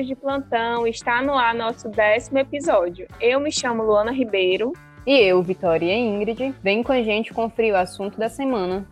de plantão, está no ar nosso décimo episódio. Eu me chamo Luana Ribeiro. E eu, Vitória Ingrid. Vem com a gente conferir o assunto da semana.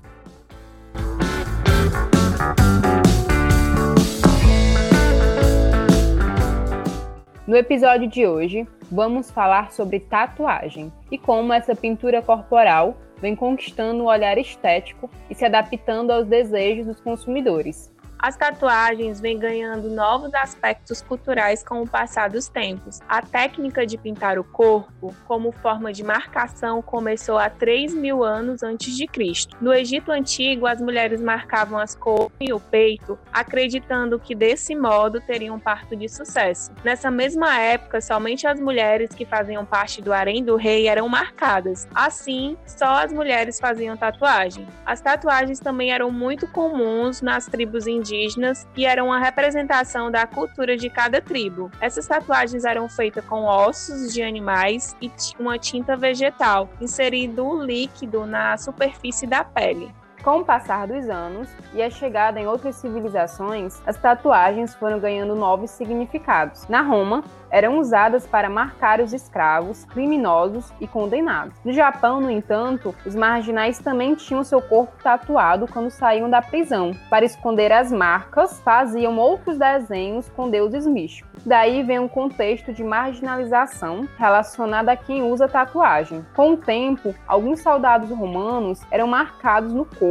No episódio de hoje, vamos falar sobre tatuagem e como essa pintura corporal vem conquistando o olhar estético e se adaptando aos desejos dos consumidores. As tatuagens vêm ganhando novos aspectos culturais com o passar dos tempos. A técnica de pintar o corpo como forma de marcação começou há 3 mil anos antes de Cristo. No Egito Antigo, as mulheres marcavam as cores e o peito, acreditando que desse modo teriam um parto de sucesso. Nessa mesma época, somente as mulheres que faziam parte do harém do rei eram marcadas. Assim, só as mulheres faziam tatuagem. As tatuagens também eram muito comuns nas tribos indígenas indígenas e eram uma representação da cultura de cada tribo. Essas tatuagens eram feitas com ossos de animais e uma tinta vegetal, inserido líquido na superfície da pele. Com o passar dos anos e a chegada em outras civilizações, as tatuagens foram ganhando novos significados. Na Roma, eram usadas para marcar os escravos, criminosos e condenados. No Japão, no entanto, os marginais também tinham seu corpo tatuado quando saíam da prisão. Para esconder as marcas, faziam outros desenhos com deuses místicos. Daí vem um contexto de marginalização relacionado a quem usa tatuagem. Com o tempo, alguns soldados romanos eram marcados no corpo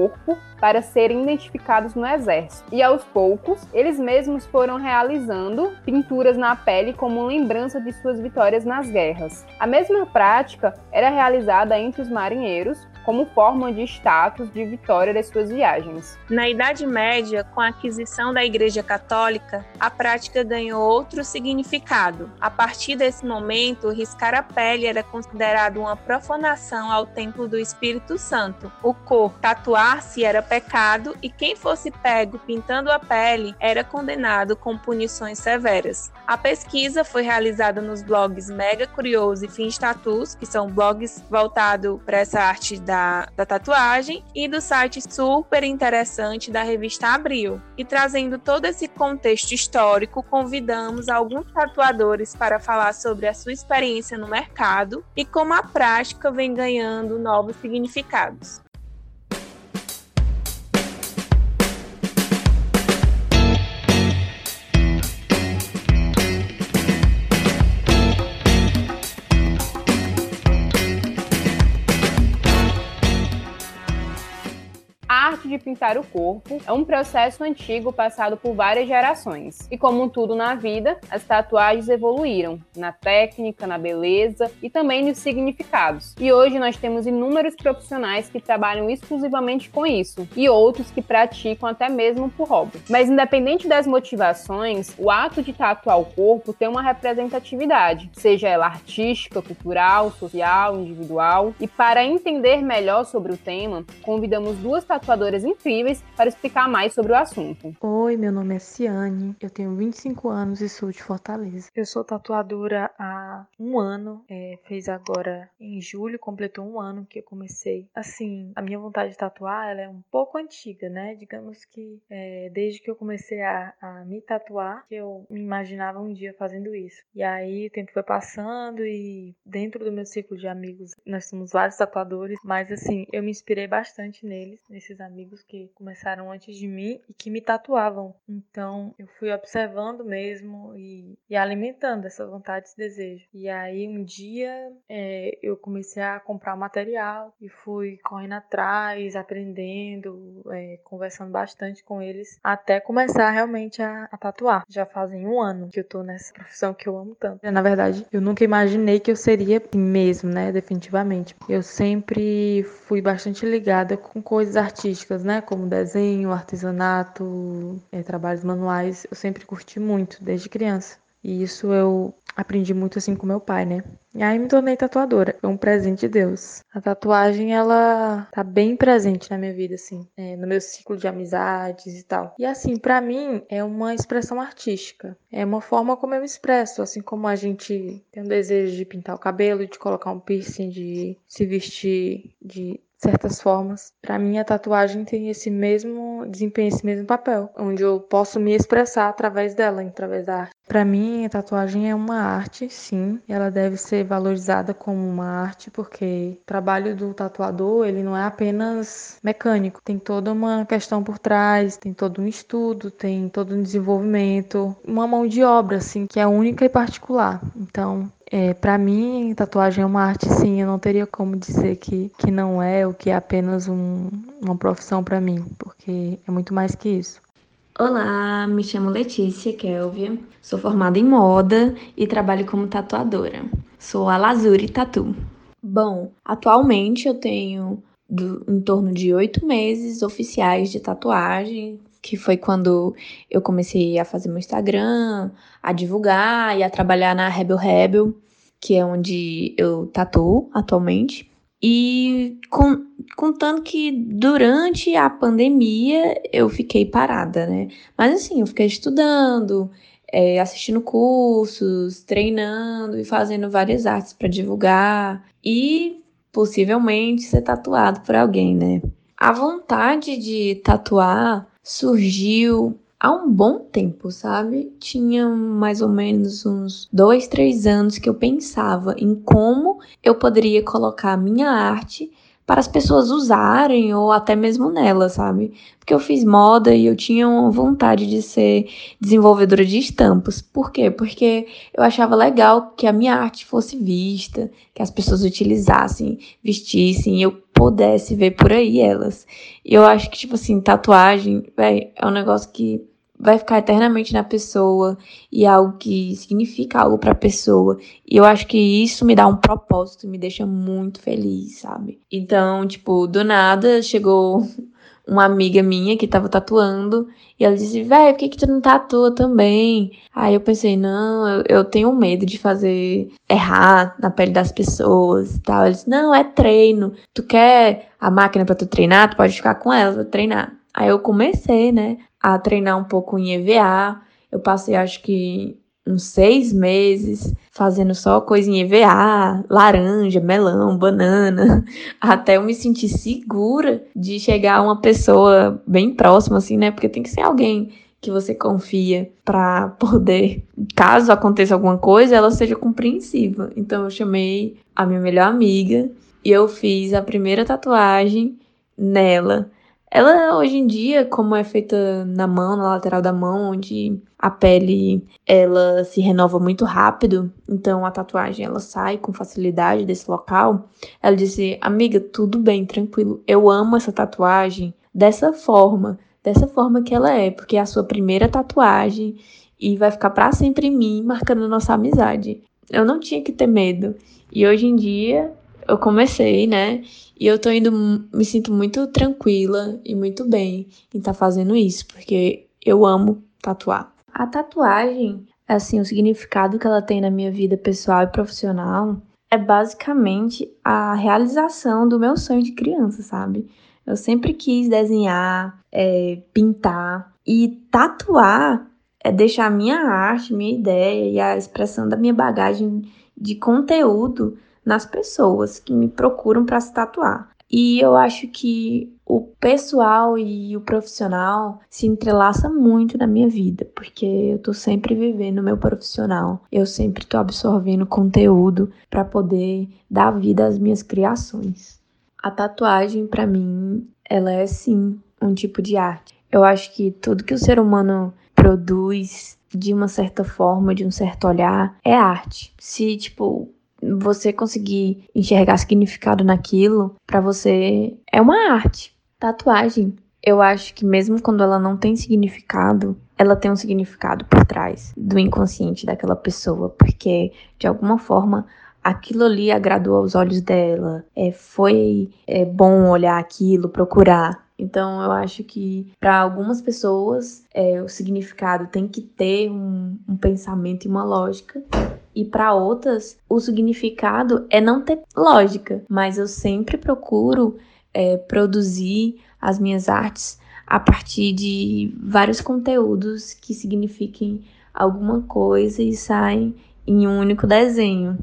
para serem identificados no exército. E aos poucos, eles mesmos foram realizando pinturas na pele como lembrança de suas vitórias nas guerras. A mesma prática era realizada entre os marinheiros, como forma de status de vitória das suas viagens. Na Idade Média, com a aquisição da Igreja Católica, a prática ganhou outro significado. A partir desse momento, riscar a pele era considerado uma profanação ao templo do Espírito Santo. O corpo tatuar-se era pecado e quem fosse pego pintando a pele era condenado com punições severas. A pesquisa foi realizada nos blogs Mega Curioso e Fins Tatus, que são blogs voltados para essa arte da, da tatuagem, e do site super interessante da revista Abril. E trazendo todo esse contexto histórico, convidamos alguns tatuadores para falar sobre a sua experiência no mercado e como a prática vem ganhando novos significados. Pintar o corpo é um processo antigo passado por várias gerações. E como tudo na vida, as tatuagens evoluíram na técnica, na beleza e também nos significados. E hoje nós temos inúmeros profissionais que trabalham exclusivamente com isso e outros que praticam até mesmo por hobby. Mas independente das motivações, o ato de tatuar o corpo tem uma representatividade, seja ela artística, cultural, social, individual. E para entender melhor sobre o tema, convidamos duas tatuadoras incríveis para explicar mais sobre o assunto. Oi, meu nome é Ciane, eu tenho 25 anos e sou de Fortaleza. Eu sou tatuadora há um ano, é, fez agora em julho, completou um ano que eu comecei. Assim, a minha vontade de tatuar ela é um pouco antiga, né? Digamos que é, desde que eu comecei a, a me tatuar, que eu me imaginava um dia fazendo isso. E aí o tempo foi passando e dentro do meu círculo de amigos nós somos vários tatuadores, mas assim, eu me inspirei bastante neles, nesses amigos amigos que começaram antes de mim e que me tatuavam. Então eu fui observando mesmo e, e alimentando essa vontade, esse desejo. E aí um dia é, eu comecei a comprar material e fui correndo atrás, aprendendo, é, conversando bastante com eles, até começar realmente a, a, tatuar. Já fazem um ano que eu tô nessa profissão que eu amo tanto. Na verdade, eu nunca imaginei que eu seria mesmo, né? Definitivamente. Eu sempre fui bastante ligada com coisas artísticas artísticas, né? Como desenho, artesanato, é, trabalhos manuais, eu sempre curti muito, desde criança. E isso eu aprendi muito assim com meu pai, né? E aí me tornei tatuadora. Foi um presente de Deus. A tatuagem, ela tá bem presente na minha vida, assim. É, no meu ciclo de amizades e tal. E assim, para mim, é uma expressão artística. É uma forma como eu me expresso. Assim como a gente tem um desejo de pintar o cabelo, de colocar um piercing, de se vestir de certas formas. Para mim, a tatuagem tem esse mesmo desempenho, esse mesmo papel, onde eu posso me expressar através dela, através da arte. Para mim, a tatuagem é uma arte, sim, ela deve ser valorizada como uma arte, porque o trabalho do tatuador, ele não é apenas mecânico, tem toda uma questão por trás, tem todo um estudo, tem todo um desenvolvimento, uma mão de obra, assim, que é única e particular. Então, é, para mim, tatuagem é uma arte, sim. Eu não teria como dizer que, que não é ou que é apenas um, uma profissão para mim, porque é muito mais que isso. Olá, me chamo Letícia Kelvia, sou formada em moda e trabalho como tatuadora. Sou a Lazuri Tatu. Bom, atualmente eu tenho do, em torno de oito meses oficiais de tatuagem, que foi quando eu comecei a fazer meu Instagram, a divulgar e a trabalhar na Rebel Rebel, que é onde eu tatuo atualmente. E com, contando que durante a pandemia eu fiquei parada, né? Mas assim, eu fiquei estudando, é, assistindo cursos, treinando e fazendo várias artes para divulgar e possivelmente ser tatuado por alguém, né? A vontade de tatuar surgiu há um bom tempo, sabe? Tinha mais ou menos uns dois, três anos que eu pensava em como eu poderia colocar a minha arte para as pessoas usarem ou até mesmo nela, sabe? Porque eu fiz moda e eu tinha uma vontade de ser desenvolvedora de estampas. Por quê? Porque eu achava legal que a minha arte fosse vista, que as pessoas utilizassem, vestissem, e eu pudesse ver por aí elas. E eu acho que, tipo assim, tatuagem, véi, é um negócio que vai ficar eternamente na pessoa e algo que significa algo para a pessoa. E eu acho que isso me dá um propósito, me deixa muito feliz, sabe? Então, tipo, do nada chegou uma amiga minha que tava tatuando e ela disse: "Véi, por que que tu não tatua também?". Aí eu pensei: "Não, eu, eu tenho medo de fazer errar na pele das pessoas e tal". Ela disse: "Não, é treino. Tu quer a máquina para tu treinar? Tu pode ficar com ela pra treinar". Aí eu comecei, né, a treinar um pouco em EVA. Eu passei, acho que, uns seis meses fazendo só coisa em EVA, laranja, melão, banana, até eu me sentir segura de chegar a uma pessoa bem próxima, assim, né? Porque tem que ser alguém que você confia para poder, caso aconteça alguma coisa, ela seja compreensiva. Então eu chamei a minha melhor amiga e eu fiz a primeira tatuagem nela. Ela hoje em dia, como é feita na mão, na lateral da mão, onde a pele ela se renova muito rápido, então a tatuagem ela sai com facilidade desse local. Ela disse: "Amiga, tudo bem, tranquilo. Eu amo essa tatuagem dessa forma, dessa forma que ela é, porque é a sua primeira tatuagem e vai ficar para sempre em mim, marcando nossa amizade." Eu não tinha que ter medo. E hoje em dia eu comecei, né? E eu tô indo, me sinto muito tranquila e muito bem em estar tá fazendo isso, porque eu amo tatuar. A tatuagem, assim, o significado que ela tem na minha vida pessoal e profissional é basicamente a realização do meu sonho de criança, sabe? Eu sempre quis desenhar, é, pintar e tatuar é deixar a minha arte, minha ideia e a expressão da minha bagagem de conteúdo nas pessoas que me procuram para se tatuar. E eu acho que o pessoal e o profissional se entrelaça muito na minha vida, porque eu tô sempre vivendo o meu profissional. Eu sempre tô absorvendo conteúdo para poder dar vida às minhas criações. A tatuagem para mim, ela é sim um tipo de arte. Eu acho que tudo que o ser humano produz de uma certa forma, de um certo olhar, é arte. Se tipo você conseguir enxergar significado naquilo, para você é uma arte. Tatuagem, eu acho que mesmo quando ela não tem significado, ela tem um significado por trás do inconsciente daquela pessoa, porque de alguma forma aquilo ali agradou aos olhos dela, é, foi é, bom olhar aquilo, procurar. Então eu acho que para algumas pessoas é, o significado tem que ter um, um pensamento e uma lógica e para outras o significado é não ter lógica, mas eu sempre procuro é, produzir as minhas artes a partir de vários conteúdos que signifiquem alguma coisa e saem em um único desenho.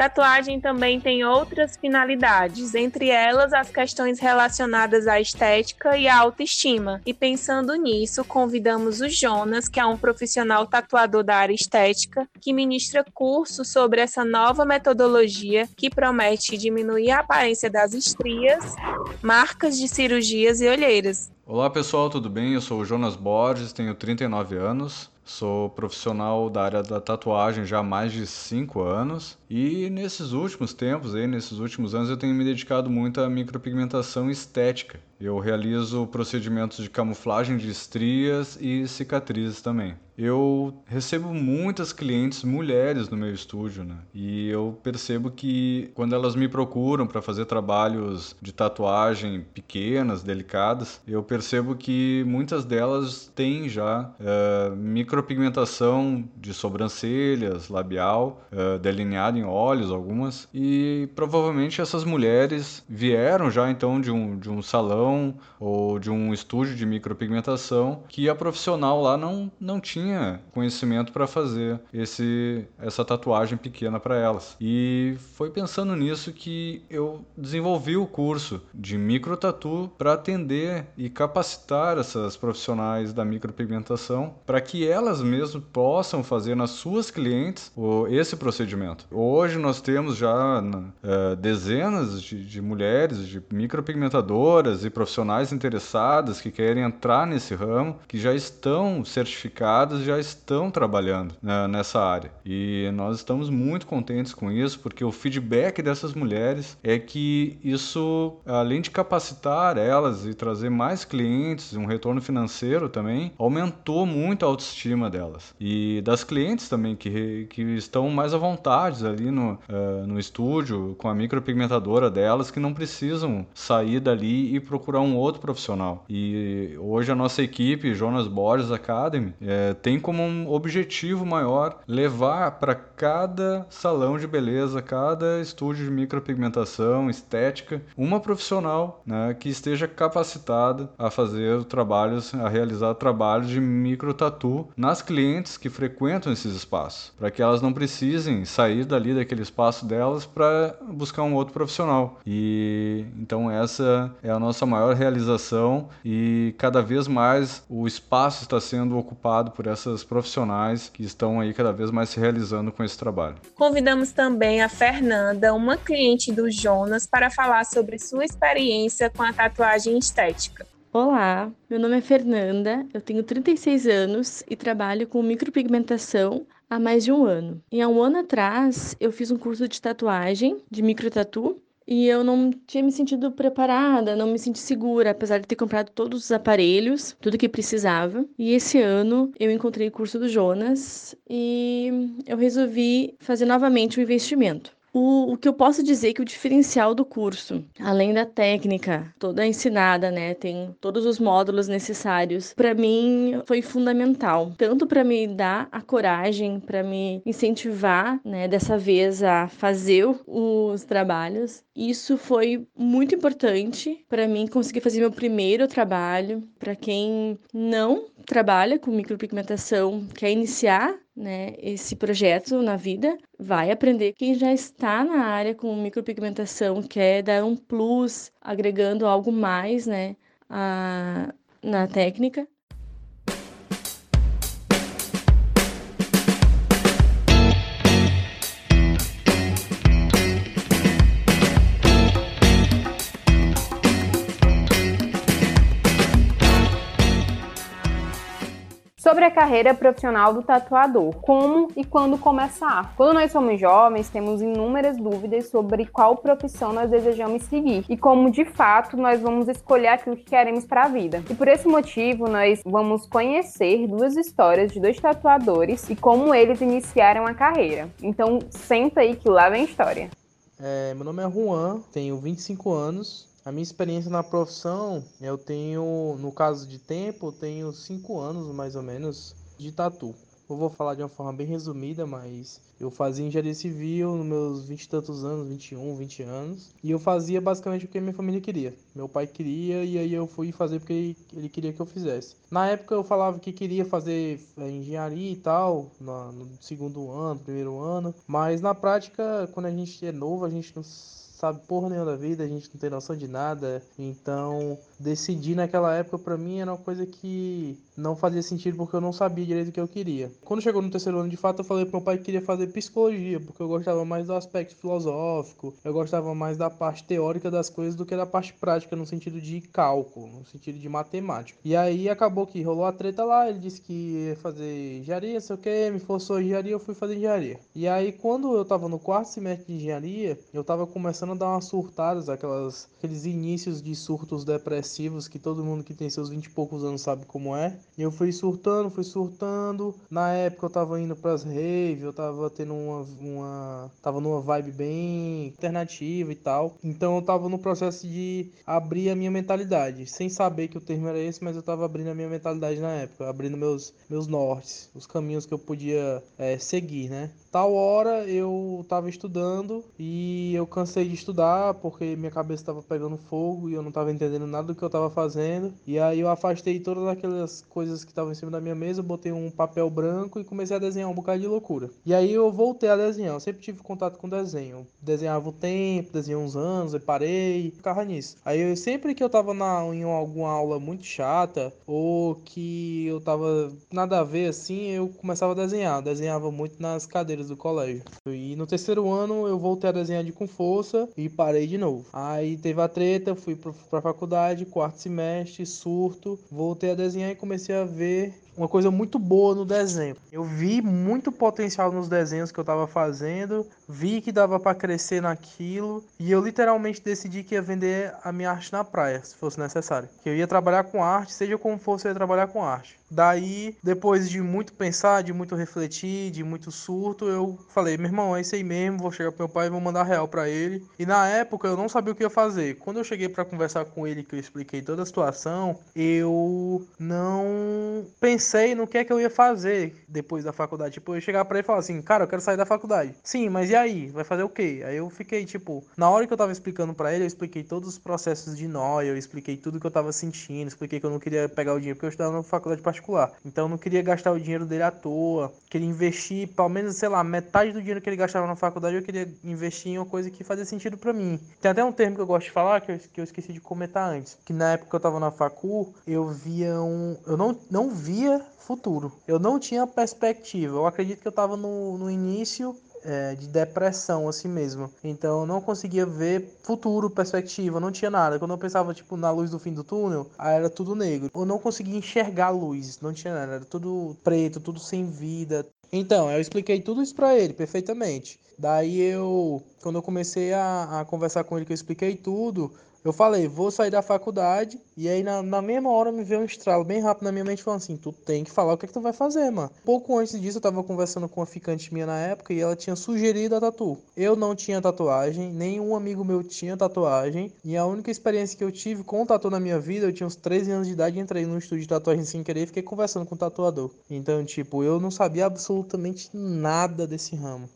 Tatuagem também tem outras finalidades, entre elas as questões relacionadas à estética e à autoestima. E pensando nisso, convidamos o Jonas, que é um profissional tatuador da área estética, que ministra cursos sobre essa nova metodologia que promete diminuir a aparência das estrias, marcas de cirurgias e olheiras. Olá pessoal, tudo bem? Eu sou o Jonas Borges, tenho 39 anos. Sou profissional da área da tatuagem já há mais de cinco anos e nesses últimos tempos, aí, nesses últimos anos, eu tenho me dedicado muito à micropigmentação estética. Eu realizo procedimentos de camuflagem de estrias e cicatrizes também. Eu recebo muitas clientes mulheres no meu estúdio, né? E eu percebo que quando elas me procuram para fazer trabalhos de tatuagem pequenas, delicadas, eu percebo que muitas delas têm já uh, micropigmentação de sobrancelhas, labial, uh, delineado em olhos, algumas. E provavelmente essas mulheres vieram já então de um, de um salão salão ou de um estúdio de micropigmentação que a profissional lá não, não tinha conhecimento para fazer esse, essa tatuagem pequena para elas. E foi pensando nisso que eu desenvolvi o curso de microtatu para atender e capacitar essas profissionais da micropigmentação para que elas mesmas possam fazer nas suas clientes esse procedimento. Hoje nós temos já uh, dezenas de, de mulheres, de micropigmentadoras e profissionais interessadas que querem entrar nesse ramo, que já estão certificados, já estão trabalhando né, nessa área. E nós estamos muito contentes com isso, porque o feedback dessas mulheres é que isso, além de capacitar elas e trazer mais clientes, um retorno financeiro também, aumentou muito a autoestima delas. E das clientes também, que, que estão mais à vontade ali no, uh, no estúdio, com a micropigmentadora delas, que não precisam sair dali e procurar procurar um outro profissional. E hoje a nossa equipe, Jonas Borges Academy, é, tem como um objetivo maior levar para cada salão de beleza, cada estúdio de micropigmentação, estética, uma profissional né, que esteja capacitada a fazer trabalhos, a realizar trabalhos de micro tatu nas clientes que frequentam esses espaços, para que elas não precisem sair dali daquele espaço delas para buscar um outro profissional. E então essa é a nossa maior maior realização e cada vez mais o espaço está sendo ocupado por essas profissionais que estão aí cada vez mais se realizando com esse trabalho. Convidamos também a Fernanda, uma cliente do Jonas, para falar sobre sua experiência com a tatuagem estética. Olá, meu nome é Fernanda, eu tenho 36 anos e trabalho com micropigmentação há mais de um ano. E há um ano atrás eu fiz um curso de tatuagem, de microtatu, e eu não tinha me sentido preparada, não me senti segura, apesar de ter comprado todos os aparelhos, tudo que precisava. E esse ano eu encontrei o curso do Jonas e eu resolvi fazer novamente o investimento. O, o, que eu posso dizer é que o diferencial do curso, além da técnica toda ensinada, né, tem todos os módulos necessários, para mim foi fundamental, tanto para me dar a coragem, para me incentivar, né, dessa vez a fazer os trabalhos. Isso foi muito importante para mim conseguir fazer meu primeiro trabalho. Para quem não trabalha com micropigmentação, quer iniciar né, esse projeto na vida, vai aprender. Quem já está na área com micropigmentação quer dar um plus, agregando algo mais né, a, na técnica, sobre a carreira profissional do tatuador, como e quando começar. Quando nós somos jovens, temos inúmeras dúvidas sobre qual profissão nós desejamos seguir e como de fato nós vamos escolher aquilo que queremos para a vida. E por esse motivo, nós vamos conhecer duas histórias de dois tatuadores e como eles iniciaram a carreira. Então, senta aí que lá vem a história. É, meu nome é Juan, tenho 25 anos, a minha experiência na profissão, eu tenho, no caso de tempo, eu tenho cinco anos mais ou menos de tatu. Eu vou falar de uma forma bem resumida, mas eu fazia engenharia civil nos meus 20 e tantos anos, 21, 20 anos. E eu fazia basicamente o que minha família queria. Meu pai queria e aí eu fui fazer porque ele queria que eu fizesse. Na época eu falava que queria fazer é, engenharia e tal, no segundo ano, primeiro ano. Mas na prática, quando a gente é novo, a gente não sabe porra nenhuma da vida, a gente não tem noção de nada. Então, decidir naquela época para mim era uma coisa que não fazia sentido porque eu não sabia direito o que eu queria. Quando chegou no terceiro ano, de fato, eu falei pro meu pai que queria fazer psicologia, porque eu gostava mais do aspecto filosófico, eu gostava mais da parte teórica das coisas do que da parte prática, no sentido de cálculo, no sentido de matemática. E aí acabou que rolou a treta lá, ele disse que ia fazer engenharia, sei o que, me forçou a engenharia, eu fui fazer engenharia. E aí, quando eu tava no quarto semestre de engenharia, eu tava começando a dar umas surtadas, aquelas, aqueles inícios de surtos depressivos que todo mundo que tem seus 20 e poucos anos sabe como é. E eu fui surtando, fui surtando. Na época eu tava indo pras raves, eu tava tendo uma, uma. tava numa vibe bem alternativa e tal. Então eu tava no processo de abrir a minha mentalidade. Sem saber que o termo era esse, mas eu tava abrindo a minha mentalidade na época. Abrindo meus, meus nortes, os caminhos que eu podia é, seguir, né? Tal hora eu tava estudando e eu cansei de estudar porque minha cabeça tava pegando fogo e eu não tava entendendo nada do que eu tava fazendo. E aí eu afastei todas aquelas coisas que estavam em cima da minha mesa, botei um papel branco e comecei a desenhar um bocado de loucura. E aí eu voltei a desenhar. Eu sempre tive contato com desenho. Desenhava o tempo, desenhei uns anos, eu parei, ficava nisso. Aí eu, sempre que eu tava na, em alguma aula muito chata ou que eu tava nada a ver assim, eu começava a desenhar. Eu desenhava muito nas cadeiras do colégio. E no terceiro ano eu voltei a desenhar de com força e parei de novo. Aí teve a treta, fui pra faculdade, quarto semestre, surto, voltei a desenhar e comecei a ver uma coisa muito boa no desenho. Eu vi muito potencial nos desenhos que eu estava fazendo, vi que dava para crescer naquilo e eu literalmente decidi que ia vender a minha arte na praia, se fosse necessário. Que eu ia trabalhar com arte, seja como fosse, eu ia trabalhar com arte. Daí, depois de muito pensar, de muito refletir, de muito surto, eu falei: meu irmão, é isso aí mesmo. Vou chegar pro meu pai e vou mandar real para ele. E na época eu não sabia o que ia fazer. Quando eu cheguei para conversar com ele, que eu expliquei toda a situação, eu não pensei no que é que eu ia fazer depois da faculdade. Tipo, eu ia chegar para ele e falar assim: cara, eu quero sair da faculdade. Sim, mas e aí? Vai fazer o quê? Aí eu fiquei, tipo, na hora que eu tava explicando para ele, eu expliquei todos os processos de nóia, eu expliquei tudo que eu tava sentindo, expliquei que eu não queria pegar o dinheiro porque eu estava na faculdade particular particular. Então não queria gastar o dinheiro dele à toa. Queria investir, pelo menos, sei lá, metade do dinheiro que ele gastava na faculdade, eu queria investir em uma coisa que fazia sentido para mim. Tem até um termo que eu gosto de falar, que eu, que eu esqueci de comentar antes. Que na época que eu tava na facul, eu via um. Eu não, não via futuro. Eu não tinha perspectiva. Eu acredito que eu tava no, no início é, de depressão assim mesmo. Então eu não conseguia ver futuro, perspectiva, não tinha nada. Quando eu pensava tipo na luz do fim do túnel, aí era tudo negro. Eu não conseguia enxergar luz, não tinha nada, era tudo preto, tudo sem vida. Então, eu expliquei tudo isso para ele perfeitamente. Daí eu, quando eu comecei a, a conversar com ele, que eu expliquei tudo, eu falei, vou sair da faculdade. E aí, na, na mesma hora, me veio um estralo bem rápido na minha mente, falando assim: tu tem que falar o que, é que tu vai fazer, mano. Pouco antes disso, eu tava conversando com uma ficante minha na época e ela tinha sugerido a tatu. Eu não tinha tatuagem, nenhum amigo meu tinha tatuagem. E a única experiência que eu tive com tatu na minha vida, eu tinha uns 13 anos de idade, entrei num estúdio de tatuagem sem querer e fiquei conversando com o tatuador. Então, tipo, eu não sabia absolutamente nada desse ramo.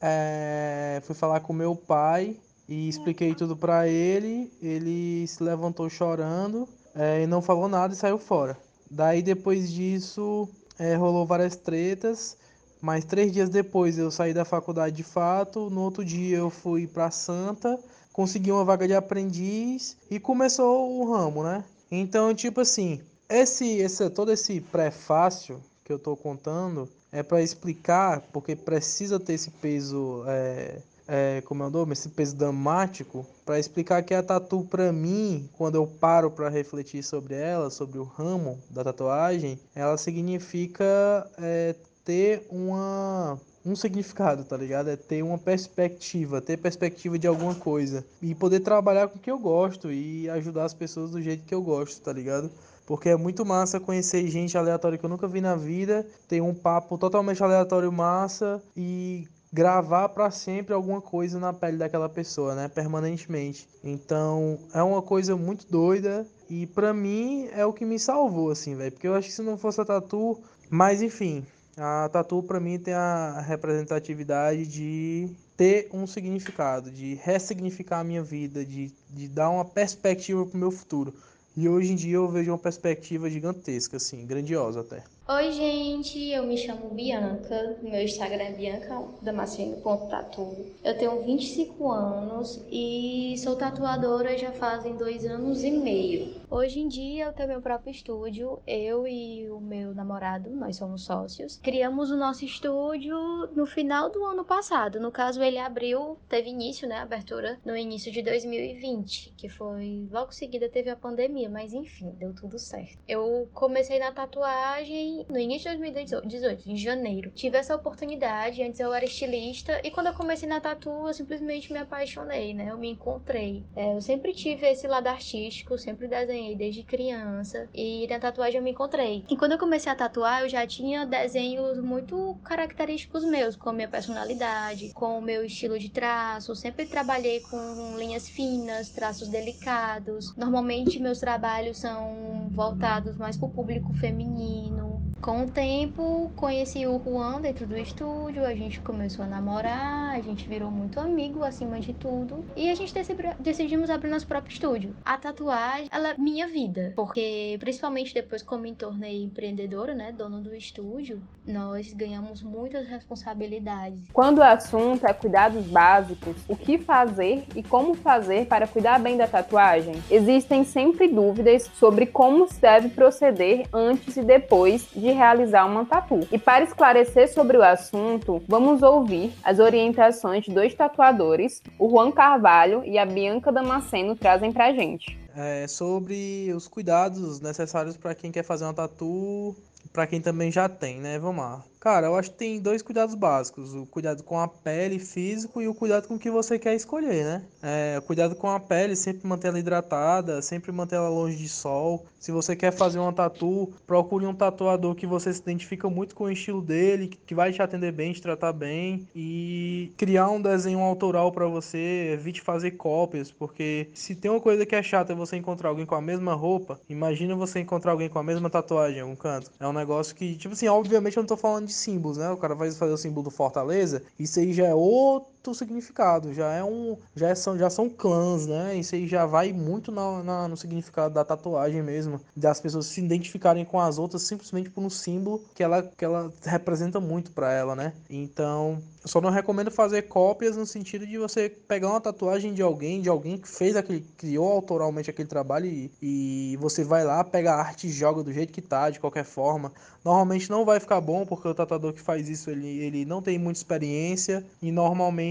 É... Fui falar com meu pai e expliquei tudo para ele. Ele se levantou chorando é, e não falou nada e saiu fora. Daí depois disso é, rolou várias tretas. Mas três dias depois eu saí da faculdade de fato. No outro dia eu fui para Santa, consegui uma vaga de aprendiz e começou o ramo, né? Então, tipo assim, esse, esse todo esse prefácio que eu tô contando é para explicar, porque precisa ter esse peso é, é, como é o nome, esse peso dramático, para explicar que a tatu, para mim, quando eu paro para refletir sobre ela, sobre o ramo da tatuagem, ela significa é, ter uma um significado, tá ligado? É ter uma perspectiva, ter perspectiva de alguma coisa e poder trabalhar com o que eu gosto e ajudar as pessoas do jeito que eu gosto, tá ligado? Porque é muito massa conhecer gente aleatória que eu nunca vi na vida, ter um papo totalmente aleatório massa e gravar para sempre alguma coisa na pele daquela pessoa, né, permanentemente. Então, é uma coisa muito doida e para mim é o que me salvou assim, velho, porque eu acho que se não fosse a tatu, mas enfim, A tatu para mim tem a representatividade de ter um significado, de ressignificar a minha vida, de, de dar uma perspectiva para o meu futuro. E hoje em dia eu vejo uma perspectiva gigantesca, assim, grandiosa até. Oi, gente, eu me chamo Bianca, meu Instagram é biancadamasceno.tatu. Eu tenho 25 anos e sou tatuadora já fazem dois anos e meio. Hoje em dia eu tenho meu próprio estúdio, eu e o meu namorado, nós somos sócios. Criamos o nosso estúdio no final do ano passado, no caso ele abriu, teve início, né, abertura no início de 2020, que foi logo seguida teve a pandemia, mas enfim, deu tudo certo. Eu comecei na tatuagem no início de 2018, em janeiro. Tive essa oportunidade, antes eu era estilista, e quando eu comecei na tatu, eu simplesmente me apaixonei, né? Eu me encontrei. É, eu sempre tive esse lado artístico, sempre desenhei desde criança, e na tatuagem eu me encontrei. E quando eu comecei a tatuar, eu já tinha desenhos muito característicos meus, com a minha personalidade, com o meu estilo de traço. Sempre trabalhei com linhas finas, traços delicados. Normalmente meus trabalhos são voltados mais para o público feminino. Com o tempo, conheci o Juan dentro do estúdio, a gente começou a namorar, a gente virou muito amigo acima de tudo. E a gente decidimos abrir nosso próprio estúdio. A tatuagem, ela é minha vida, porque principalmente depois que eu me tornei empreendedora, né, dona do estúdio, nós ganhamos muitas responsabilidades. Quando o assunto é cuidados básicos, o que fazer e como fazer para cuidar bem da tatuagem? Existem sempre dúvidas sobre como se deve proceder antes e depois de de realizar uma tatu. E para esclarecer sobre o assunto, vamos ouvir as orientações de dois tatuadores, o Juan Carvalho e a Bianca Damasceno trazem pra gente. É sobre os cuidados necessários para quem quer fazer uma tatu, para quem também já tem, né? Vamos lá. Cara, eu acho que tem dois cuidados básicos: o cuidado com a pele físico e o cuidado com o que você quer escolher, né? É, cuidado com a pele, sempre manter ela hidratada, sempre manter ela longe de sol. Se você quer fazer uma tatu, procure um tatuador que você se identifica muito com o estilo dele, que vai te atender bem, te tratar bem e criar um desenho autoral para você. Evite fazer cópias, porque se tem uma coisa que é chata é você encontrar alguém com a mesma roupa, imagina você encontrar alguém com a mesma tatuagem em algum canto. É um negócio que, tipo assim, obviamente eu não tô falando de símbolos, né? O cara vai fazer o símbolo do Fortaleza, isso aí já é outro significado, já é um, já são, já são clãs, né? Isso aí já vai muito na, na, no significado da tatuagem mesmo, das pessoas se identificarem com as outras simplesmente por um símbolo que ela, que ela representa muito para ela, né? Então, eu só não recomendo fazer cópias no sentido de você pegar uma tatuagem de alguém, de alguém que fez aquele, criou autoralmente aquele trabalho e, e você vai lá, pega a arte e joga do jeito que tá, de qualquer forma. Normalmente não vai ficar bom, porque o tatuador que faz isso, ele, ele não tem muita experiência e normalmente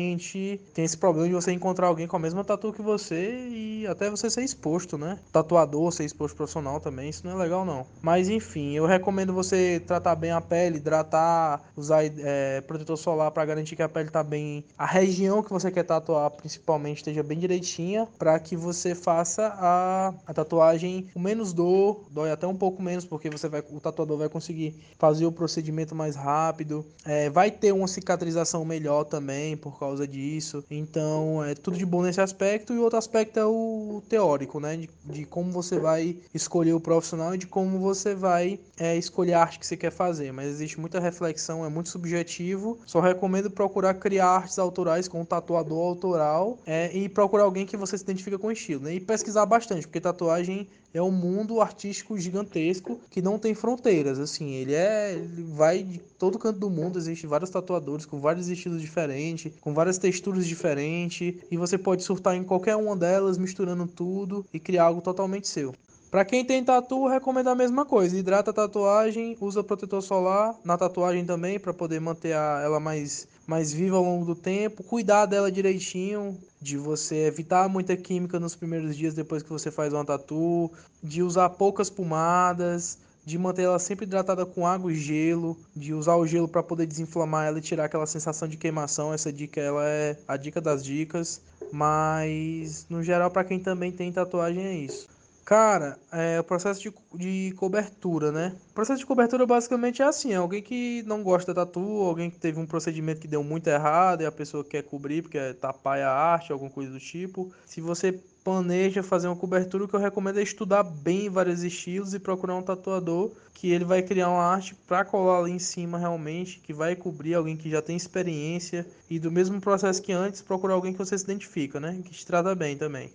tem esse problema de você encontrar alguém com a mesma tatu que você e até você ser exposto, né? Tatuador, ser exposto profissional também, isso não é legal não. Mas enfim, eu recomendo você tratar bem a pele, hidratar, usar é, protetor solar para garantir que a pele tá bem, a região que você quer tatuar principalmente esteja bem direitinha, para que você faça a, a tatuagem com menos dor, dói até um pouco menos, porque você vai, o tatuador vai conseguir fazer o procedimento mais rápido, é, vai ter uma cicatrização melhor também por causa disso. Então é tudo de bom nesse aspecto e outro aspecto é o teórico, né, de, de como você vai escolher o profissional e de como você vai é, escolher a arte que você quer fazer. Mas existe muita reflexão, é muito subjetivo. Só recomendo procurar criar artes autorais com um tatuador autoral é, e procurar alguém que você se identifica com o estilo, né? E pesquisar bastante, porque tatuagem é um mundo artístico gigantesco que não tem fronteiras, assim, ele é, ele vai de todo canto do mundo, existem vários tatuadores com vários estilos diferentes, com várias texturas diferentes, e você pode surtar em qualquer uma delas, misturando tudo e criar algo totalmente seu. Para quem tem tatu, recomendo a mesma coisa. Hidrata a tatuagem, usa protetor solar na tatuagem também para poder manter a, ela mais mais viva ao longo do tempo, cuidar dela direitinho, de você evitar muita química nos primeiros dias depois que você faz uma tatu, de usar poucas pomadas, de manter ela sempre hidratada com água e gelo, de usar o gelo para poder desinflamar ela e tirar aquela sensação de queimação. Essa dica ela é a dica das dicas, mas no geral para quem também tem tatuagem é isso. Cara, é o processo de, de cobertura, né? O processo de cobertura basicamente é assim: é alguém que não gosta da tatu, alguém que teve um procedimento que deu muito errado e a pessoa quer cobrir porque é tapar a arte, alguma coisa do tipo. Se você planeja fazer uma cobertura, o que eu recomendo é estudar bem vários estilos e procurar um tatuador que ele vai criar uma arte para colar ali em cima realmente, que vai cobrir alguém que já tem experiência e do mesmo processo que antes, procurar alguém que você se identifica, né? Que te trata bem também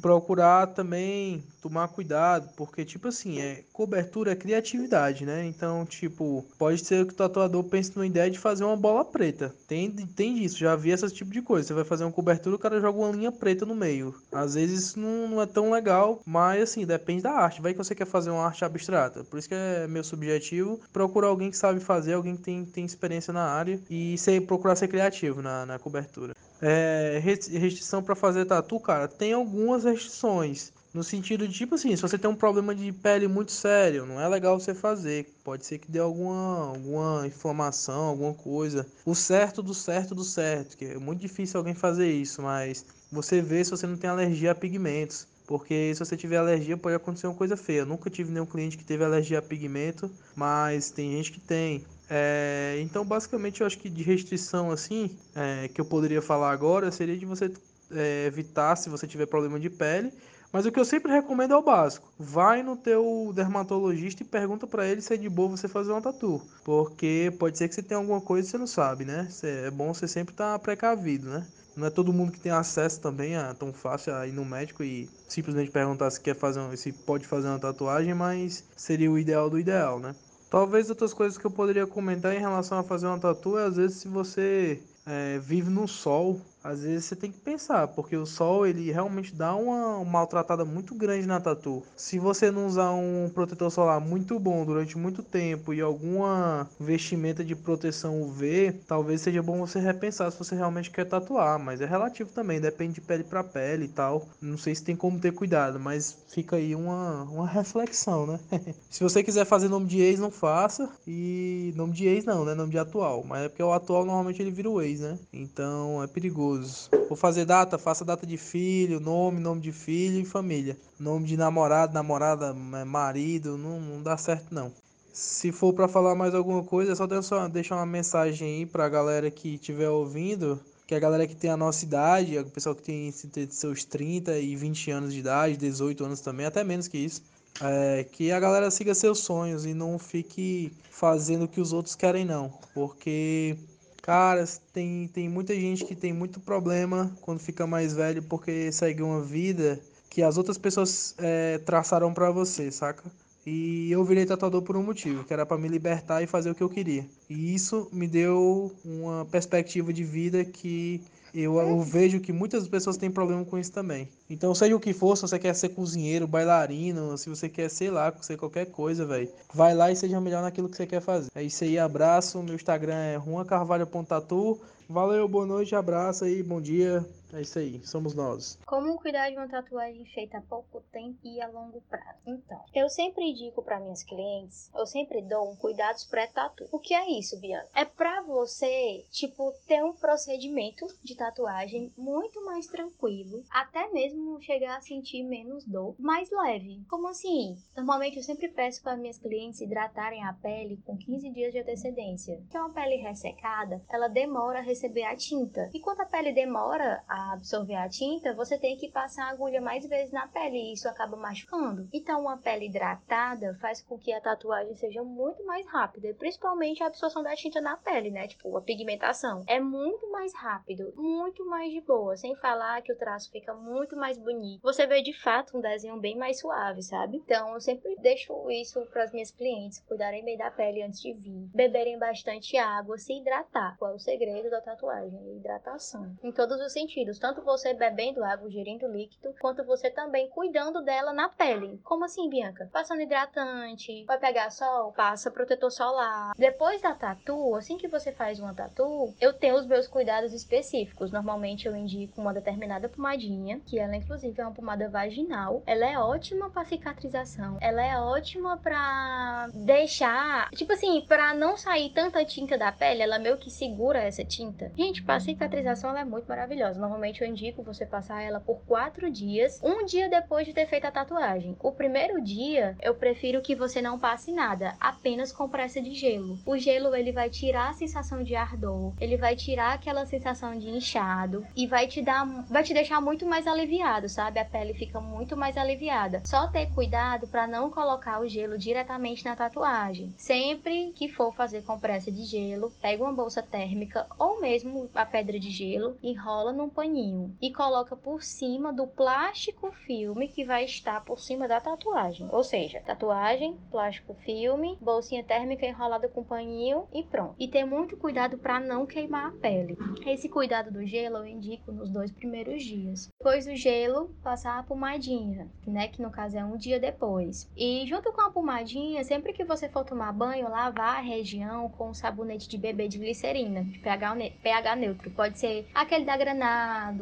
procurar também tomar cuidado, porque, tipo assim, é, cobertura é criatividade, né? Então, tipo, pode ser que o tatuador pense numa ideia de fazer uma bola preta. Tem, tem disso, já vi esse tipo de coisa. Você vai fazer uma cobertura, o cara joga uma linha preta no meio. Às vezes isso não, não é tão legal, mas, assim, depende da arte. Vai que você quer fazer uma arte abstrata. Por isso que é meu subjetivo, procurar alguém que sabe fazer, alguém que tem, tem experiência na área e ser, procurar ser criativo na, na cobertura. É, restrição para fazer tatu, cara, tem algumas restrições. No sentido de, tipo assim, se você tem um problema de pele muito sério, não é legal você fazer. Pode ser que dê alguma, alguma inflamação, alguma coisa. O certo do certo do certo, que é muito difícil alguém fazer isso, mas você vê se você não tem alergia a pigmentos. Porque se você tiver alergia, pode acontecer uma coisa feia. Eu nunca tive nenhum cliente que teve alergia a pigmento, mas tem gente que tem. É, então, basicamente, eu acho que de restrição assim, é, que eu poderia falar agora, seria de você é, evitar se você tiver problema de pele. Mas o que eu sempre recomendo é o básico. Vai no teu dermatologista e pergunta para ele se é de boa você fazer uma tatu. Porque pode ser que você tenha alguma coisa e você não sabe, né? É bom você sempre estar tá precavido, né? Não é todo mundo que tem acesso também a tão fácil a ir no médico e simplesmente perguntar se quer fazer se pode fazer uma tatuagem, mas seria o ideal do ideal, né? Talvez outras coisas que eu poderia comentar em relação a fazer uma tatu é às vezes se você é, vive no sol às vezes você tem que pensar, porque o sol ele realmente dá uma, maltratada muito grande na tatu. Se você não usar um protetor solar muito bom durante muito tempo e alguma vestimenta de proteção UV, talvez seja bom você repensar se você realmente quer tatuar, mas é relativo também, depende de pele para pele e tal. Não sei se tem como ter cuidado, mas fica aí uma, uma reflexão, né? se você quiser fazer nome de ex, não faça. E nome de ex não, né? Nome de atual, mas é porque o atual normalmente ele vira o ex, né? Então é perigoso. Vou fazer data, faça data de filho, nome, nome de filho e família. Nome de namorado, namorada, marido, não, não dá certo não. Se for para falar mais alguma coisa, é só deixar uma mensagem aí pra galera que estiver ouvindo, que a galera que tem a nossa idade, o pessoal que tem seus 30 e 20 anos de idade, 18 anos também, até menos que isso. É, que a galera siga seus sonhos e não fique fazendo o que os outros querem não, porque Cara, tem, tem muita gente que tem muito problema quando fica mais velho porque segue uma vida que as outras pessoas é, traçaram para você, saca? E eu virei tatuador por um motivo, que era para me libertar e fazer o que eu queria. E isso me deu uma perspectiva de vida que eu, eu, vejo que muitas pessoas têm problema com isso também. Então, seja o que for, se você quer ser cozinheiro, bailarino, se você quer, sei lá, ser qualquer coisa, velho, vai lá e seja melhor naquilo que você quer fazer. É isso aí, abraço. Meu Instagram é juancarvalho.tatu. Valeu, boa noite, abraço aí, bom dia. É isso aí, somos nós. Como cuidar de uma tatuagem feita há pouco tempo e a longo prazo? Então, eu sempre indico para minhas clientes, eu sempre dou um cuidados pré-tatu. O que é isso, Bianca? É para você, tipo, ter um procedimento de tatuagem muito mais tranquilo, até mesmo chegar a sentir menos dor, mais leve. Como assim? Normalmente eu sempre peço para minhas clientes hidratarem a pele com 15 dias de antecedência. Porque uma pele ressecada, ela demora a receber a tinta. E quando a pele demora a absorver a tinta, você tem que passar a agulha mais vezes na pele e isso acaba machucando. Então, uma pele hidratada faz com que a tatuagem seja muito mais rápida, principalmente a absorção da tinta na pele, né? Tipo, a pigmentação. É muito mais rápido, muito mais de boa, sem falar que o traço fica muito mais bonito. Você vê de fato um desenho bem mais suave, sabe? Então, eu sempre deixo isso para as minhas clientes cuidarem bem da pele antes de vir, beberem bastante água, se hidratar. Qual é o segredo da tatuagem? Hidratação. Em todos os sentidos tanto você bebendo água, ingerindo líquido, quanto você também cuidando dela na pele. Como assim, Bianca? Passando hidratante, vai pegar sol, passa protetor solar. Depois da tatu, assim que você faz uma tatu, eu tenho os meus cuidados específicos. Normalmente eu indico uma determinada pomadinha, que ela inclusive é uma pomada vaginal. Ela é ótima para cicatrização. Ela é ótima para deixar, tipo assim, para não sair tanta tinta da pele, ela meio que segura essa tinta. Gente, para cicatrização ela é muito maravilhosa. Normalmente normalmente eu indico você passar ela por quatro dias, um dia depois de ter feito a tatuagem. O primeiro dia, eu prefiro que você não passe nada, apenas compressa de gelo. O gelo ele vai tirar a sensação de ardor, ele vai tirar aquela sensação de inchado e vai te dar, vai te deixar muito mais aliviado, sabe? A pele fica muito mais aliviada. Só ter cuidado para não colocar o gelo diretamente na tatuagem. Sempre que for fazer compressa de gelo, pega uma bolsa térmica ou mesmo a pedra de gelo, enrola num paninho e coloca por cima do plástico filme que vai estar por cima da tatuagem. Ou seja, tatuagem, plástico filme, bolsinha térmica enrolada com paninho e pronto. E ter muito cuidado para não queimar a pele. Esse cuidado do gelo eu indico nos dois primeiros dias. Depois do gelo, passar a pomadinha, né, que no caso é um dia depois. E junto com a pomadinha, sempre que você for tomar banho, lavar a região com um sabonete de bebê de glicerina, de pH, pH neutro. Pode ser aquele da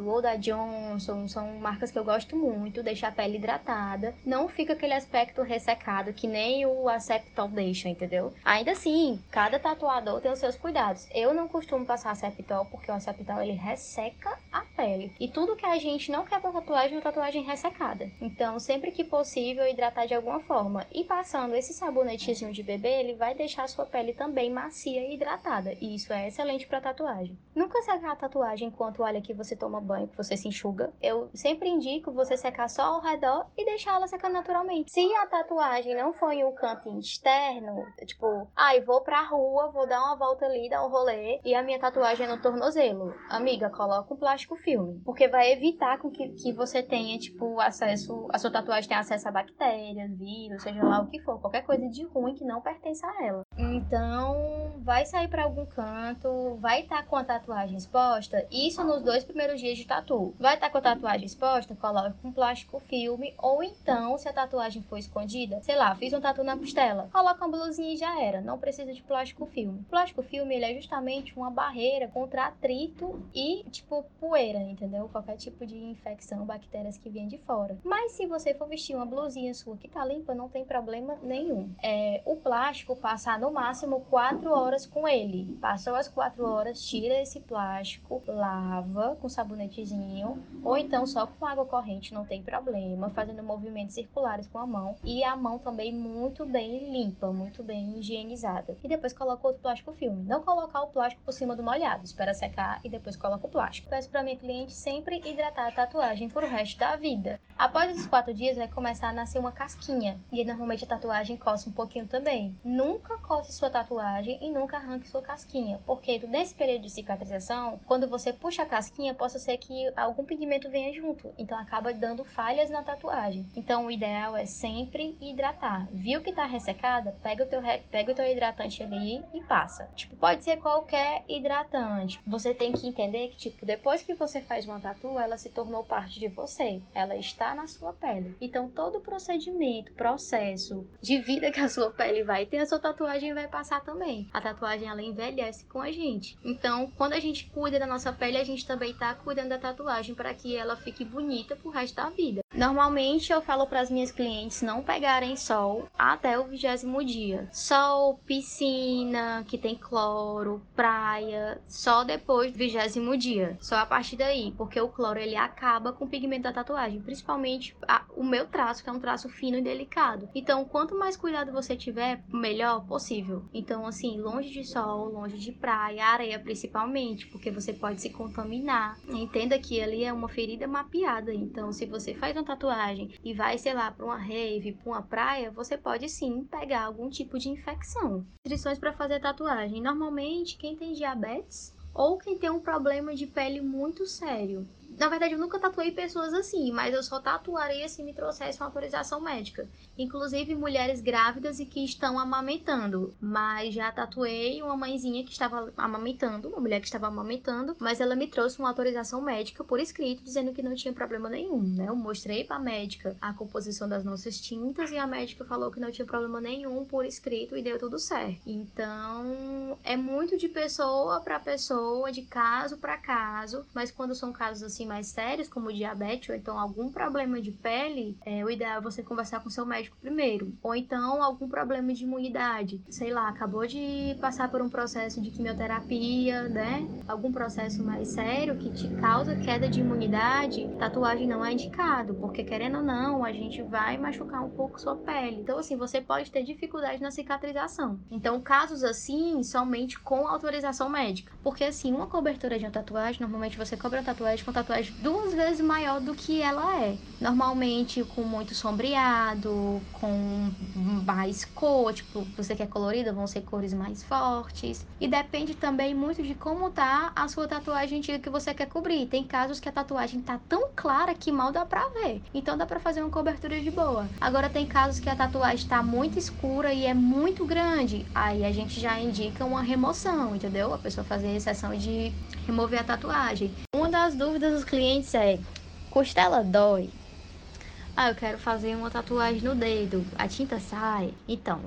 Ou da Johnson, são marcas que eu gosto muito, deixa a pele hidratada. Não fica aquele aspecto ressecado que nem o Aceptol deixa, entendeu? Ainda assim, cada tatuador tem os seus cuidados. Eu não costumo passar Aceptol porque o Aceptol ele resseca a pele. E tudo que a gente não quer pra tatuagem é uma tatuagem ressecada. Então, sempre que possível, hidratar de alguma forma. E passando esse sabonetezinho de bebê, ele vai deixar a sua pele também macia e hidratada. E isso é excelente para tatuagem. Nunca secar a tatuagem enquanto olha que você toma banho, que você se enxuga. Eu sempre indico você secar só ao redor e deixar ela secar naturalmente. Se a tatuagem não for em um canto externo, tipo, ai, ah, vou pra rua, vou dar uma volta ali, dar um rolê, e a minha tatuagem é no tornozelo. Amiga, coloca um plástico filme. Porque vai evitar com que, que você tenha, tipo, acesso, a sua tatuagem tenha acesso a bactérias, vírus, seja lá o que for, qualquer coisa de ruim que não pertença a ela. Então, vai sair para algum canto, vai estar tá com a tatuagem exposta, isso nos dois primeiros dias de tatu. Vai estar tá com a tatuagem exposta, coloque com plástico filme, ou então, se a tatuagem for escondida, sei lá, fiz um tatu na costela, coloca uma blusinha e já era, não precisa de plástico filme. O plástico filme, ele é justamente uma barreira contra atrito e, tipo, poeira, entendeu? Qualquer tipo de infecção, bactérias que vêm de fora. Mas se você for vestir uma blusinha sua que tá limpa, não tem problema nenhum. É, o plástico passar no máximo 4 horas com ele. Passou as 4 horas, tira esse plástico, lava com sabonetezinho, ou então só com água corrente, não tem problema, fazendo movimentos circulares com a mão. E a mão também muito bem limpa, muito bem higienizada. E depois coloca outro plástico filme. Não colocar o plástico por cima do molhado, espera secar e depois coloca o plástico. Peço para minha cliente sempre hidratar a tatuagem por o resto da vida. Após esses 4 dias vai começar a nascer uma casquinha. E normalmente a tatuagem coça um pouquinho também. Nunca coce sua tatuagem e nunca arranque sua casquinha. Porque nesse período de cicatrização, quando você puxa a casquinha, possa ser que algum pigmento venha junto. Então acaba dando falhas na tatuagem. Então o ideal é sempre hidratar. Viu que tá ressecada? Pega o teu, pega o teu hidratante ali e passa. Tipo, pode ser qualquer hidratante. Você tem que entender que, tipo, depois que você faz uma tatu, ela se tornou parte de você. Ela está na sua pele. Então todo procedimento, processo de vida que a sua pele vai ter, a sua tatuagem vai passar também. A tatuagem ela envelhece com a gente. Então, quando a gente cuida da nossa pele, a gente também tá cuidando da tatuagem para que ela fique bonita pro resto da vida. Normalmente eu falo para as minhas clientes não pegarem sol até o vigésimo dia. Sol, piscina, que tem cloro, praia, só depois do vigésimo dia. Só a partir daí, porque o cloro ele acaba com o pigmento da tatuagem, principalmente a, o meu traço, que é um traço fino e delicado. Então, quanto mais cuidado você tiver, melhor possível. Então, assim, longe de sol, longe de praia, areia principalmente, porque você pode se contaminar. Entenda que ali é uma ferida mapeada. Então, se você faz uma tatuagem e vai, sei lá, para uma rave, para uma praia, você pode sim pegar algum tipo de infecção. Restrições para fazer tatuagem. Normalmente, quem tem diabetes ou quem tem um problema de pele muito sério. Na verdade, eu nunca tatuei pessoas assim, mas eu só tatuaria se me trouxesse uma autorização médica. Inclusive mulheres grávidas e que estão amamentando. Mas já tatuei uma mãezinha que estava amamentando, uma mulher que estava amamentando, mas ela me trouxe uma autorização médica por escrito dizendo que não tinha problema nenhum, né? Eu mostrei para a médica a composição das nossas tintas e a médica falou que não tinha problema nenhum por escrito e deu tudo certo. Então, é muito de pessoa para pessoa, de caso para caso, mas quando são casos assim assim mais sérios, como diabetes ou então algum problema de pele, é, o ideal é você conversar com seu médico primeiro. Ou então algum problema de imunidade. Sei lá, acabou de passar por um processo de quimioterapia, né? Algum processo mais sério que te causa queda de imunidade, tatuagem não é indicado, porque querendo ou não, a gente vai machucar um pouco sua pele. Então, assim, você pode ter dificuldade na cicatrização. Então, casos assim, somente com autorização médica. Porque, assim, uma cobertura de uma tatuagem, normalmente você cobra a tatuagem com tatuagem duas vezes maior do que ela é. Normalmente com muito sombreado, com mais cor, tipo, você quer colorida, vão ser cores mais fortes. E depende também muito de como tá a sua tatuagem antiga que você quer cobrir. Tem casos que a tatuagem tá tão clara que mal dá pra ver. Então dá pra fazer uma cobertura de boa. Agora tem casos que a tatuagem tá muito escura e é muito grande. Aí a gente já indica uma remoção, entendeu? A pessoa fazer a exceção de remover a tatuagem. Uma das dúvidas dos clientes é: costela dói? Ah, eu quero fazer uma tatuagem no dedo. A tinta sai? Então,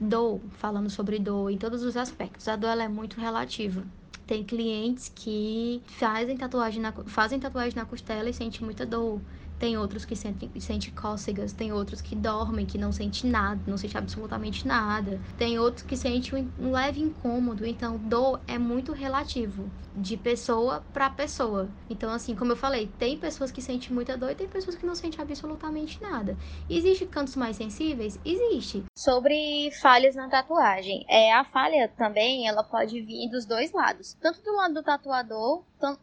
dor, falando sobre dor em todos os aspectos. A dor é muito relativa. Tem clientes que fazem tatuagem na, fazem tatuagem na costela e sentem muita dor. Tem outros que sentem, sentem cócegas, tem outros que dormem, que não sentem nada, não sentem absolutamente nada. Tem outros que sentem um leve incômodo. Então, dor é muito relativo, de pessoa para pessoa. Então, assim, como eu falei, tem pessoas que sentem muita dor e tem pessoas que não sentem absolutamente nada. Existe cantos mais sensíveis? Existe. Sobre falhas na tatuagem. É, a falha também, ela pode vir dos dois lados. Tanto do lado do tatuador,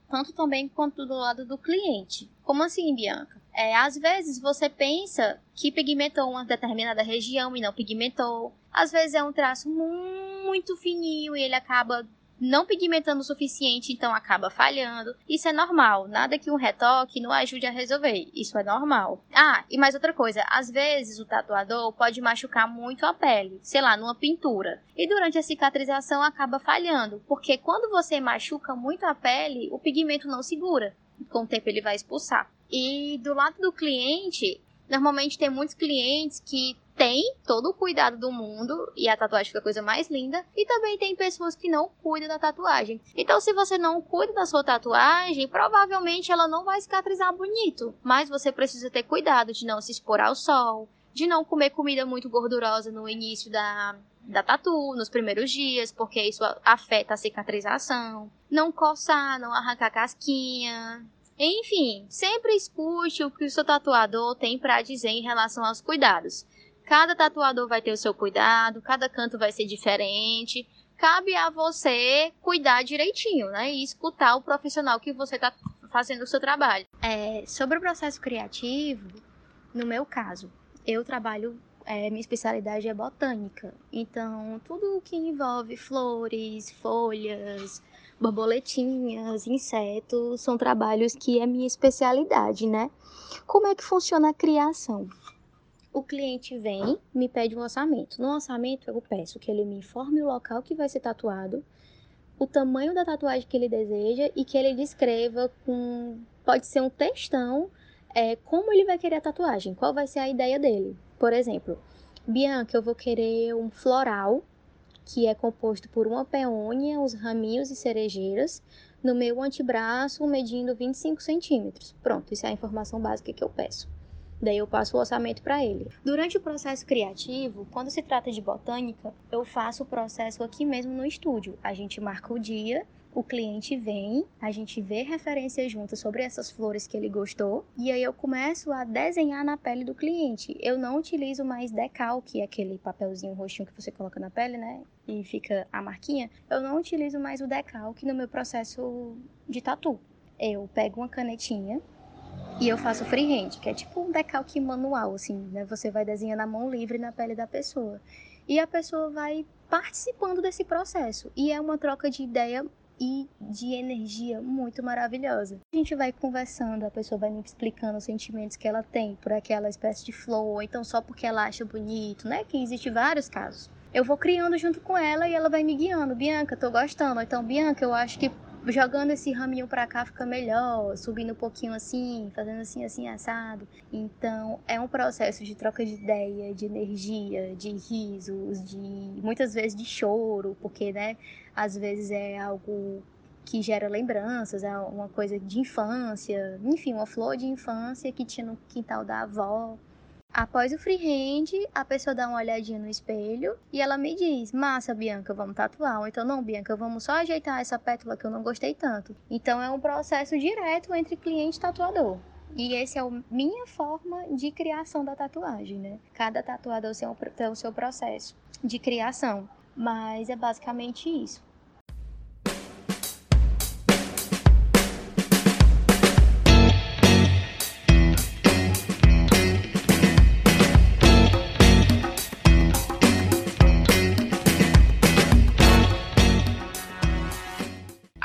tanto também quanto do lado do cliente. Como assim, Bianca? É, às vezes você pensa que pigmentou uma determinada região e não pigmentou. Às vezes é um traço muito fininho e ele acaba não pigmentando o suficiente, então acaba falhando. Isso é normal, nada que um retoque não ajude a resolver. Isso é normal. Ah, e mais outra coisa, às vezes o tatuador pode machucar muito a pele, sei lá, numa pintura. E durante a cicatrização acaba falhando, porque quando você machuca muito a pele, o pigmento não segura. Com o tempo ele vai expulsar. E do lado do cliente, normalmente tem muitos clientes que tem todo o cuidado do mundo e a tatuagem fica a coisa mais linda. E também tem pessoas que não cuidam da tatuagem. Então, se você não cuida da sua tatuagem, provavelmente ela não vai cicatrizar bonito. Mas você precisa ter cuidado de não se expor ao sol, de não comer comida muito gordurosa no início da, da tatu, nos primeiros dias, porque isso afeta a cicatrização. Não coçar, não arrancar casquinha, enfim, sempre escute o que o seu tatuador tem para dizer em relação aos cuidados. Cada tatuador vai ter o seu cuidado, cada canto vai ser diferente. Cabe a você cuidar direitinho, né? E escutar o profissional que você está fazendo o seu trabalho. É, sobre o processo criativo, no meu caso, eu trabalho é, minha especialidade é botânica. Então, tudo que envolve flores, folhas, borboletinhas, insetos, são trabalhos que é minha especialidade, né? Como é que funciona a criação? O cliente vem, me pede um orçamento. No orçamento, eu peço que ele me informe o local que vai ser tatuado, o tamanho da tatuagem que ele deseja e que ele descreva com. Pode ser um textão, é, como ele vai querer a tatuagem, qual vai ser a ideia dele. Por exemplo, Bianca, eu vou querer um floral que é composto por uma peônia, os raminhos e cerejeiras, no meu antebraço medindo 25 centímetros. Pronto, isso é a informação básica que eu peço. Daí eu passo o orçamento para ele. Durante o processo criativo, quando se trata de botânica, eu faço o processo aqui mesmo no estúdio. A gente marca o dia o cliente vem, a gente vê referências juntas sobre essas flores que ele gostou, e aí eu começo a desenhar na pele do cliente. Eu não utilizo mais decalque, aquele papelzinho roxinho que você coloca na pele, né? E fica a marquinha. Eu não utilizo mais o decalque no meu processo de tatu. Eu pego uma canetinha, e eu faço freehand, que é tipo um decalque manual, assim, né? Você vai desenhando a mão livre na pele da pessoa. E a pessoa vai participando desse processo. E é uma troca de ideia e de energia muito maravilhosa. A gente vai conversando, a pessoa vai me explicando os sentimentos que ela tem por aquela espécie de flor, ou então só porque ela acha bonito, né? Que existe vários casos. Eu vou criando junto com ela e ela vai me guiando. Bianca, tô gostando. Então, Bianca, eu acho que jogando esse raminho para cá fica melhor, subindo um pouquinho assim, fazendo assim, assim, assado. Então, é um processo de troca de ideia, de energia, de risos, de muitas vezes de choro, porque, né, às vezes é algo que gera lembranças, é uma coisa de infância, enfim, uma flor de infância que tinha no quintal da avó. Após o freehand, a pessoa dá uma olhadinha no espelho e ela me diz: Massa, Bianca, vamos tatuar. Ou então, não, Bianca, vamos só ajeitar essa pétala que eu não gostei tanto. Então, é um processo direto entre cliente e tatuador. E esse é a minha forma de criação da tatuagem, né? Cada tatuador tem o seu processo de criação. Mas é basicamente isso.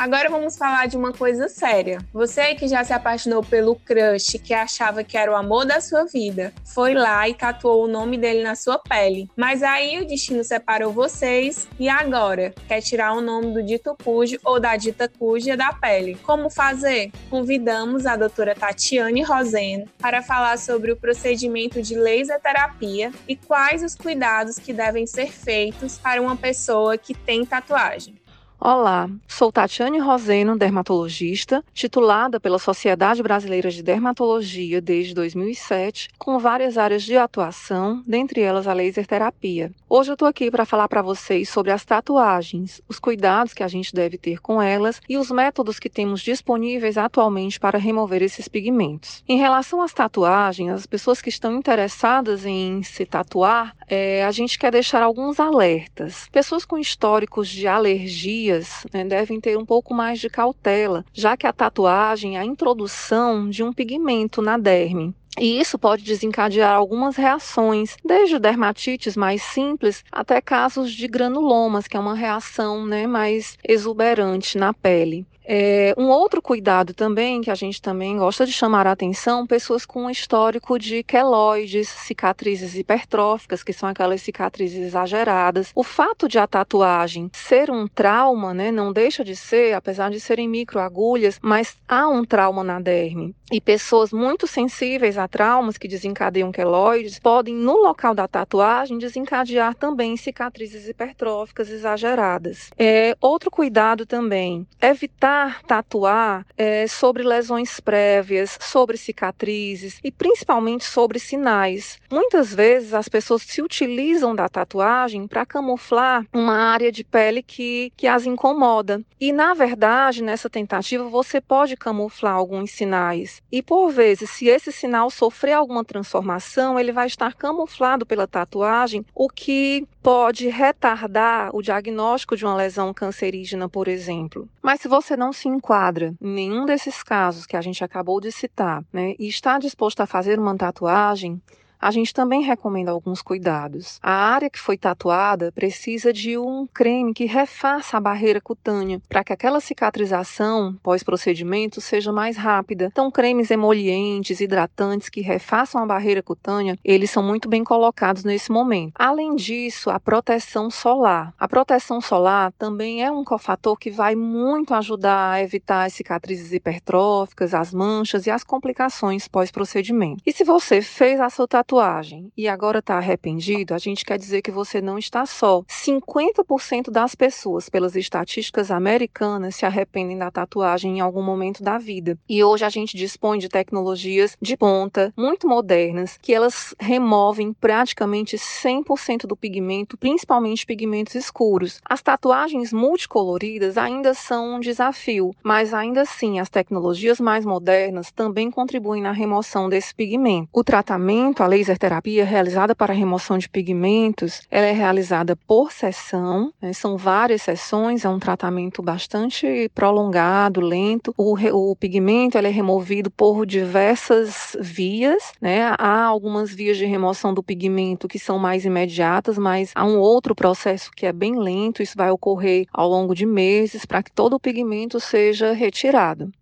Agora vamos falar de uma coisa séria. Você que já se apaixonou pelo crush, que achava que era o amor da sua vida, foi lá e tatuou o nome dele na sua pele. Mas aí o destino separou vocês e agora quer tirar o nome do dito cujo ou da dita cuja da pele. Como fazer? Convidamos a doutora Tatiane Roseno para falar sobre o procedimento de laser terapia e quais os cuidados que devem ser feitos para uma pessoa que tem tatuagem. Olá, sou Tatiane Roseno, dermatologista, titulada pela Sociedade Brasileira de Dermatologia desde 2007, com várias áreas de atuação, dentre elas a laser terapia. Hoje eu estou aqui para falar para vocês sobre as tatuagens, os cuidados que a gente deve ter com elas e os métodos que temos disponíveis atualmente para remover esses pigmentos. Em relação às tatuagens, as pessoas que estão interessadas em se tatuar, é, a gente quer deixar alguns alertas. Pessoas com históricos de alergia né, devem ter um pouco mais de cautela, já que a tatuagem é a introdução de um pigmento na derme. E isso pode desencadear algumas reações, desde dermatites mais simples até casos de granulomas, que é uma reação né, mais exuberante na pele. É, um outro cuidado também, que a gente também gosta de chamar a atenção, pessoas com histórico de queloides, cicatrizes hipertróficas, que são aquelas cicatrizes exageradas. O fato de a tatuagem ser um trauma, né, não deixa de ser, apesar de serem microagulhas, mas há um trauma na derme. E pessoas muito sensíveis a traumas que desencadeiam queloides podem, no local da tatuagem, desencadear também cicatrizes hipertróficas exageradas. É, outro cuidado também, evitar tentar tatuar é, sobre lesões prévias, sobre cicatrizes e principalmente sobre sinais. Muitas vezes as pessoas se utilizam da tatuagem para camuflar uma área de pele que, que as incomoda. E na verdade, nessa tentativa, você pode camuflar alguns sinais. E por vezes, se esse sinal sofrer alguma transformação, ele vai estar camuflado pela tatuagem, o que pode retardar o diagnóstico de uma lesão cancerígena, por exemplo. Mas se você não se enquadra em nenhum desses casos que a gente acabou de citar, né, e está disposto a fazer uma tatuagem, a gente também recomenda alguns cuidados. A área que foi tatuada precisa de um creme que refaça a barreira cutânea, para que aquela cicatrização pós-procedimento seja mais rápida. Então, cremes emolientes, hidratantes que refaçam a barreira cutânea, eles são muito bem colocados nesse momento. Além disso, a proteção solar. A proteção solar também é um cofator que vai muito ajudar a evitar as cicatrizes hipertróficas, as manchas e as complicações pós-procedimento. E se você fez a sua tatuagem tatuagem e agora está arrependido, a gente quer dizer que você não está só. 50% das pessoas, pelas estatísticas americanas, se arrependem da tatuagem em algum momento da vida. E hoje a gente dispõe de tecnologias de ponta, muito modernas, que elas removem praticamente 100% do pigmento, principalmente pigmentos escuros. As tatuagens multicoloridas ainda são um desafio, mas ainda assim as tecnologias mais modernas também contribuem na remoção desse pigmento. O tratamento, a laser terapia realizada para remoção de pigmentos, ela é realizada por sessão, né? são várias sessões, é um tratamento bastante prolongado, lento. O, o pigmento é removido por diversas vias, né? Há algumas vias de remoção do pigmento que são mais imediatas, mas há um outro processo que é bem lento, isso vai ocorrer ao longo de meses para que todo o pigmento seja retirado.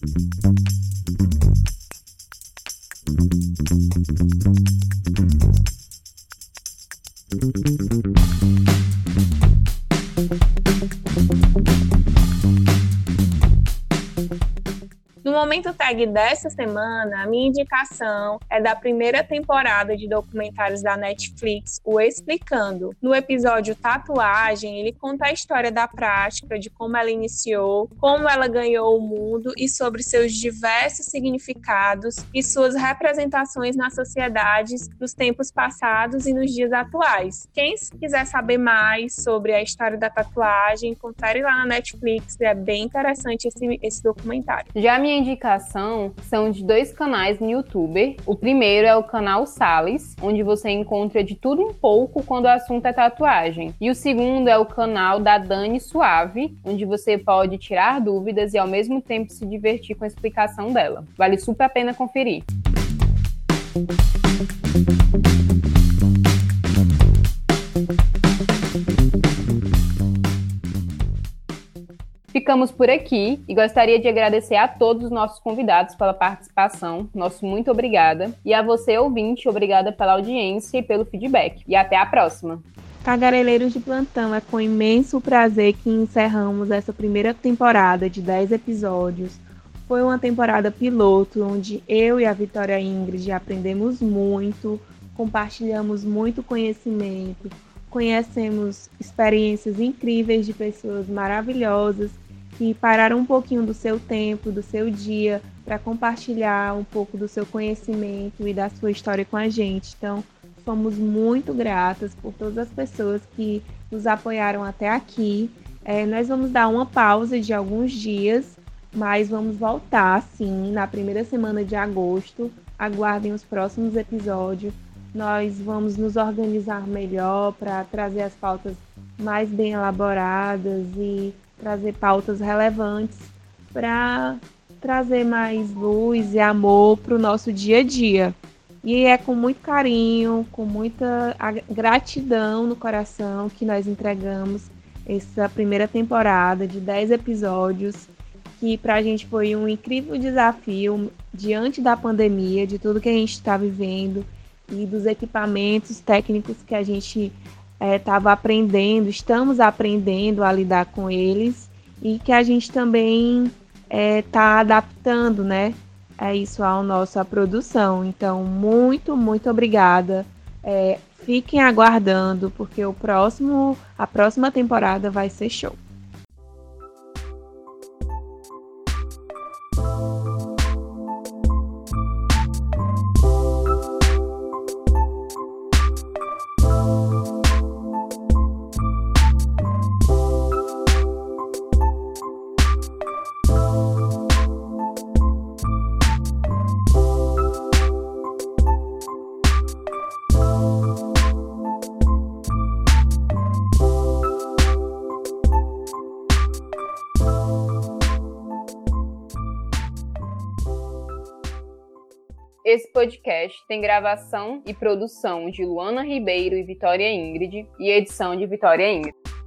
Thank you. Momento Tag dessa semana, a minha indicação é da primeira temporada de documentários da Netflix, O Explicando. No episódio Tatuagem, ele conta a história da prática, de como ela iniciou, como ela ganhou o mundo e sobre seus diversos significados e suas representações nas sociedades dos tempos passados e nos dias atuais. Quem quiser saber mais sobre a história da tatuagem, confere lá na Netflix, é bem interessante esse, esse documentário. Já minha indicação são de dois canais no YouTube. O primeiro é o canal Sales, onde você encontra de tudo um pouco quando o assunto é tatuagem. E o segundo é o canal da Dani Suave, onde você pode tirar dúvidas e ao mesmo tempo se divertir com a explicação dela. Vale super a pena conferir. Ficamos por aqui e gostaria de agradecer a todos os nossos convidados pela participação. Nosso muito obrigada. E a você, ouvinte, obrigada pela audiência e pelo feedback. E até a próxima. Tagareleiros de plantão, é com imenso prazer que encerramos essa primeira temporada de 10 episódios. Foi uma temporada piloto onde eu e a Vitória Ingrid aprendemos muito, compartilhamos muito conhecimento, conhecemos experiências incríveis de pessoas maravilhosas que pararam um pouquinho do seu tempo, do seu dia, para compartilhar um pouco do seu conhecimento e da sua história com a gente. Então, somos muito gratas por todas as pessoas que nos apoiaram até aqui. É, nós vamos dar uma pausa de alguns dias, mas vamos voltar sim na primeira semana de agosto. Aguardem os próximos episódios. Nós vamos nos organizar melhor para trazer as pautas mais bem elaboradas e trazer pautas relevantes para trazer mais luz e amor para o nosso dia a dia. E é com muito carinho, com muita gratidão no coração que nós entregamos essa primeira temporada de 10 episódios, que para a gente foi um incrível desafio diante da pandemia, de tudo que a gente está vivendo e dos equipamentos técnicos que a gente estava é, aprendendo, estamos aprendendo a lidar com eles e que a gente também está é, tá adaptando, né? É isso à nossa produção. Então, muito, muito obrigada. É, fiquem aguardando, porque o próximo, a próxima temporada vai ser show. Podcast tem gravação e produção de Luana Ribeiro e Vitória Ingrid e edição de Vitória Ingrid.